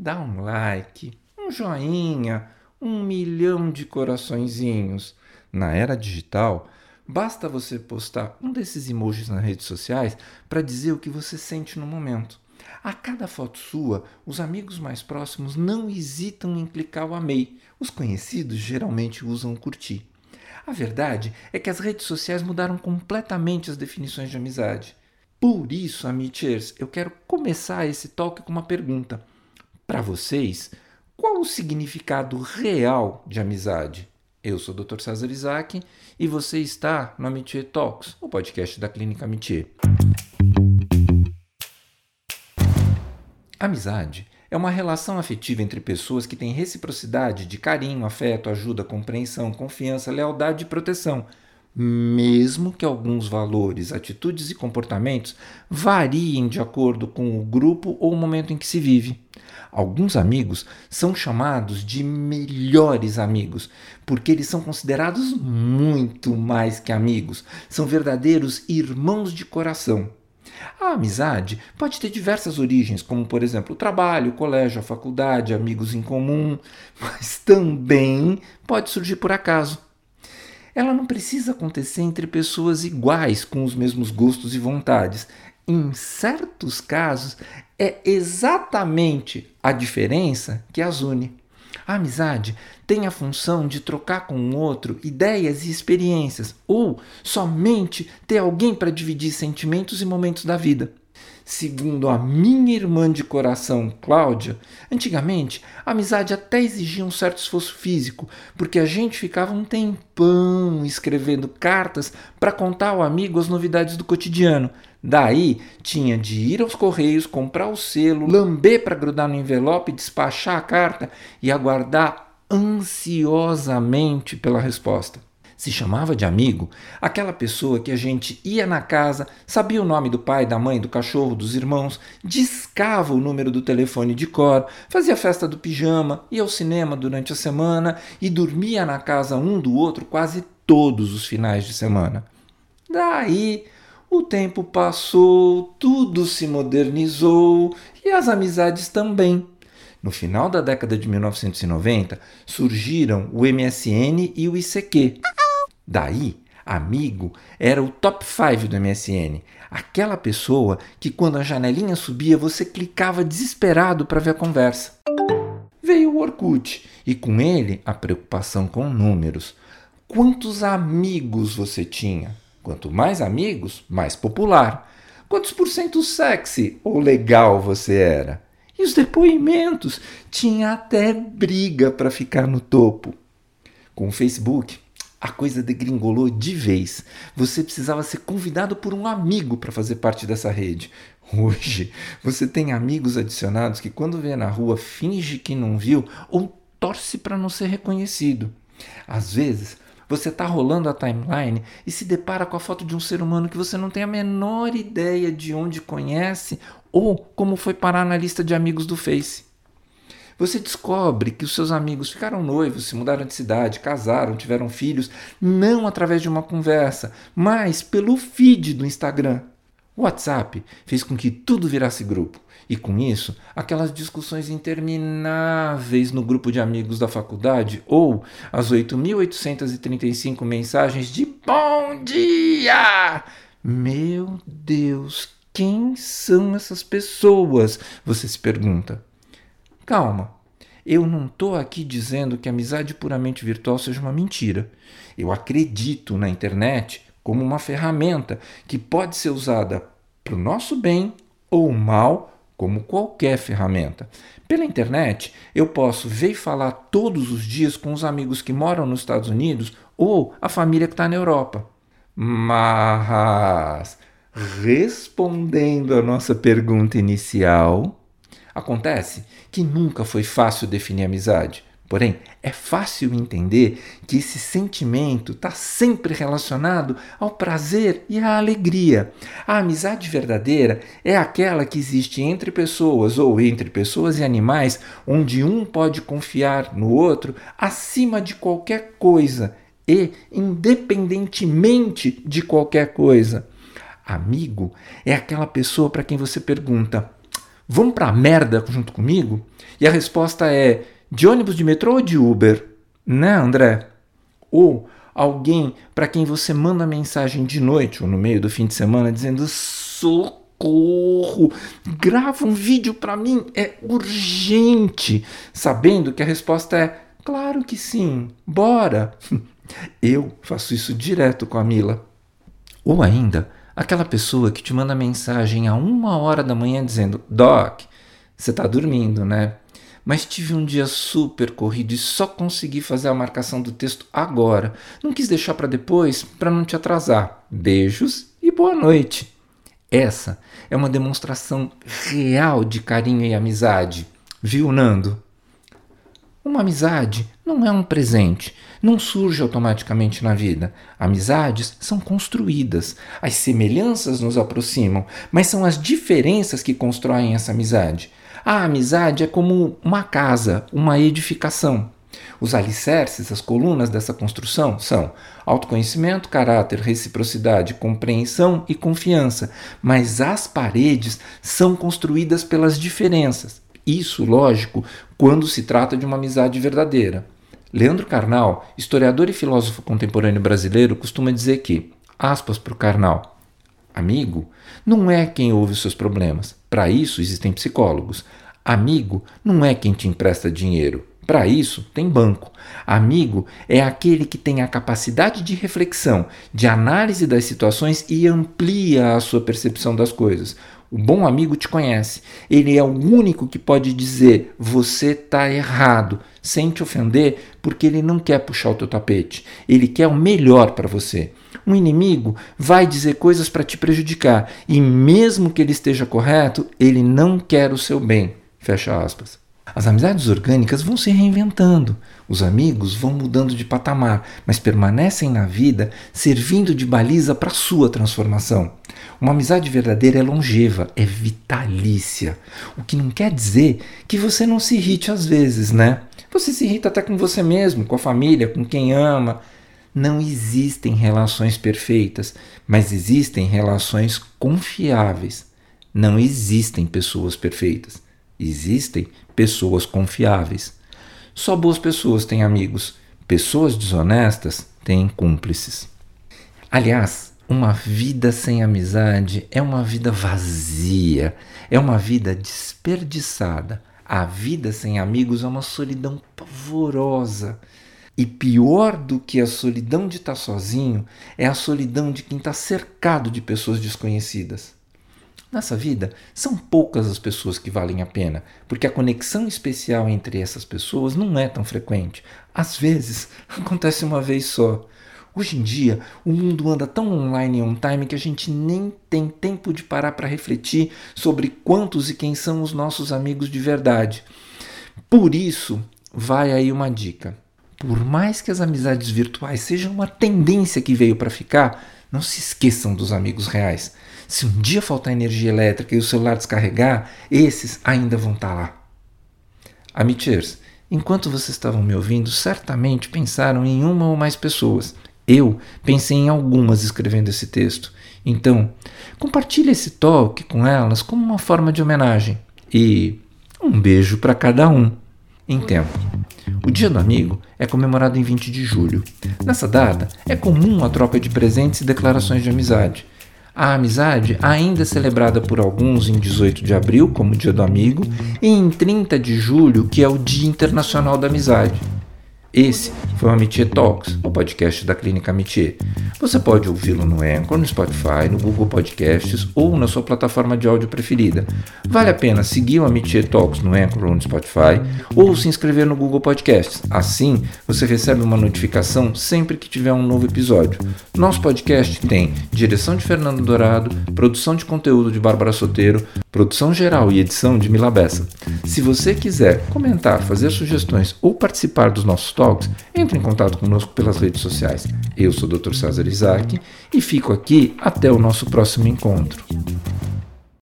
dá um like, um joinha, um milhão de coraçõezinhos. Na era digital, basta você postar um desses emojis nas redes sociais para dizer o que você sente no momento. A cada foto sua, os amigos mais próximos não hesitam em clicar o amei. Os conhecidos geralmente usam curtir. A verdade é que as redes sociais mudaram completamente as definições de amizade. Por isso, amichers, eu quero começar esse talk com uma pergunta. Para vocês, qual o significado real de amizade? Eu sou o Dr. César Isaac e você está no Amitié Talks, o podcast da Clínica Amitié. Amizade é uma relação afetiva entre pessoas que têm reciprocidade de carinho, afeto, ajuda, compreensão, confiança, lealdade e proteção, mesmo que alguns valores, atitudes e comportamentos variem de acordo com o grupo ou o momento em que se vive. Alguns amigos são chamados de melhores amigos, porque eles são considerados muito mais que amigos, são verdadeiros irmãos de coração. A amizade pode ter diversas origens, como por exemplo o trabalho, o colégio, a faculdade, amigos em comum, mas também pode surgir por acaso. Ela não precisa acontecer entre pessoas iguais, com os mesmos gostos e vontades. Em certos casos, é exatamente a diferença que as une. A amizade tem a função de trocar com o outro ideias e experiências, ou somente ter alguém para dividir sentimentos e momentos da vida. Segundo a minha irmã de coração, Cláudia, antigamente a amizade até exigia um certo esforço físico, porque a gente ficava um tempão escrevendo cartas para contar ao amigo as novidades do cotidiano. Daí tinha de ir aos correios, comprar o selo, lamber para grudar no envelope, despachar a carta e aguardar ansiosamente pela resposta se chamava de amigo aquela pessoa que a gente ia na casa, sabia o nome do pai, da mãe, do cachorro, dos irmãos, discava o número do telefone de cor, fazia festa do pijama, ia ao cinema durante a semana e dormia na casa um do outro quase todos os finais de semana. Daí o tempo passou, tudo se modernizou e as amizades também. No final da década de 1990, surgiram o MSN e o ICQ. Daí, amigo era o top 5 do MSN. Aquela pessoa que quando a janelinha subia você clicava desesperado para ver a conversa. Veio o Orkut e com ele a preocupação com números. Quantos amigos você tinha? Quanto mais amigos, mais popular. Quantos por cento sexy ou legal você era? E os depoimentos? Tinha até briga para ficar no topo. Com o Facebook, a coisa degringolou de vez. Você precisava ser convidado por um amigo para fazer parte dessa rede. Hoje, você tem amigos adicionados que, quando vê na rua, finge que não viu ou torce para não ser reconhecido. Às vezes, você está rolando a timeline e se depara com a foto de um ser humano que você não tem a menor ideia de onde conhece ou como foi parar na lista de amigos do Face. Você descobre que os seus amigos ficaram noivos, se mudaram de cidade, casaram, tiveram filhos, não através de uma conversa, mas pelo feed do Instagram. O WhatsApp fez com que tudo virasse grupo. E com isso, aquelas discussões intermináveis no grupo de amigos da faculdade ou as 8.835 mensagens de bom dia! Meu Deus, quem são essas pessoas? Você se pergunta. Calma, eu não estou aqui dizendo que a amizade puramente virtual seja uma mentira. Eu acredito na internet como uma ferramenta que pode ser usada para o nosso bem ou mal, como qualquer ferramenta. Pela internet, eu posso ver e falar todos os dias com os amigos que moram nos Estados Unidos ou a família que está na Europa. Mas, respondendo à nossa pergunta inicial, Acontece que nunca foi fácil definir amizade. Porém, é fácil entender que esse sentimento está sempre relacionado ao prazer e à alegria. A amizade verdadeira é aquela que existe entre pessoas ou entre pessoas e animais, onde um pode confiar no outro acima de qualquer coisa e independentemente de qualquer coisa. Amigo é aquela pessoa para quem você pergunta: Vamos pra merda junto comigo? E a resposta é: de ônibus, de metrô ou de Uber? Né, André? Ou alguém para quem você manda mensagem de noite ou no meio do fim de semana dizendo socorro, grava um vídeo para mim, é urgente, sabendo que a resposta é claro que sim, bora. Eu faço isso direto com a Mila. Ou ainda, aquela pessoa que te manda mensagem a uma hora da manhã dizendo: Doc, você está dormindo, né? Mas tive um dia super corrido e só consegui fazer a marcação do texto agora. Não quis deixar para depois para não te atrasar. Beijos e boa noite. Essa é uma demonstração real de carinho e amizade. Viu, Nando? Uma amizade não é um presente, não surge automaticamente na vida. Amizades são construídas. As semelhanças nos aproximam, mas são as diferenças que constroem essa amizade. A amizade é como uma casa, uma edificação. Os alicerces, as colunas dessa construção são autoconhecimento, caráter, reciprocidade, compreensão e confiança, mas as paredes são construídas pelas diferenças. Isso, lógico, quando se trata de uma amizade verdadeira. Leandro Carnal, historiador e filósofo contemporâneo brasileiro, costuma dizer que, aspas para o Carnal, amigo não é quem ouve os seus problemas. Para isso existem psicólogos. Amigo não é quem te empresta dinheiro. Para isso, tem banco. Amigo é aquele que tem a capacidade de reflexão, de análise das situações e amplia a sua percepção das coisas. O bom amigo te conhece. Ele é o único que pode dizer você está errado, sem te ofender, porque ele não quer puxar o teu tapete. Ele quer o melhor para você. Um inimigo vai dizer coisas para te prejudicar e mesmo que ele esteja correto, ele não quer o seu bem. Fecha aspas. As amizades orgânicas vão se reinventando, os amigos vão mudando de patamar, mas permanecem na vida servindo de baliza para sua transformação. Uma amizade verdadeira é longeva, é vitalícia. O que não quer dizer que você não se irrite às vezes, né? Você se irrita até com você mesmo, com a família, com quem ama. Não existem relações perfeitas, mas existem relações confiáveis. Não existem pessoas perfeitas. Existem pessoas confiáveis. Só boas pessoas têm amigos. Pessoas desonestas têm cúmplices. Aliás, uma vida sem amizade é uma vida vazia, é uma vida desperdiçada. A vida sem amigos é uma solidão pavorosa. E pior do que a solidão de estar sozinho é a solidão de quem está cercado de pessoas desconhecidas. Nessa vida, são poucas as pessoas que valem a pena, porque a conexão especial entre essas pessoas não é tão frequente. Às vezes, acontece uma vez só. Hoje em dia, o mundo anda tão online e on time que a gente nem tem tempo de parar para refletir sobre quantos e quem são os nossos amigos de verdade. Por isso, vai aí uma dica. Por mais que as amizades virtuais sejam uma tendência que veio para ficar, não se esqueçam dos amigos reais. Se um dia faltar energia elétrica e o celular descarregar, esses ainda vão estar tá lá. Amiters, enquanto vocês estavam me ouvindo, certamente pensaram em uma ou mais pessoas. Eu pensei em algumas escrevendo esse texto. Então, compartilhe esse toque com elas como uma forma de homenagem. E um beijo para cada um. Em tempo. O Dia do Amigo é comemorado em 20 de julho. Nessa data, é comum a troca de presentes e declarações de amizade. A amizade ainda é celebrada por alguns em 18 de abril, como Dia do Amigo, e em 30 de julho, que é o Dia Internacional da Amizade. Esse foi o Amitié Talks, o podcast da Clínica Amitié. Você pode ouvi-lo no Anchor, no Spotify, no Google Podcasts ou na sua plataforma de áudio preferida. Vale a pena seguir o Amitié Talks no Anchor ou no Spotify ou se inscrever no Google Podcasts. Assim, você recebe uma notificação sempre que tiver um novo episódio. Nosso podcast tem direção de Fernando Dourado, produção de conteúdo de Bárbara Soteiro, produção geral e edição de Mila Bessa. Se você quiser comentar, fazer sugestões ou participar dos nossos talks, entre em contato conosco pelas redes sociais. Eu sou o Dr. César Isaac e fico aqui até o nosso próximo encontro.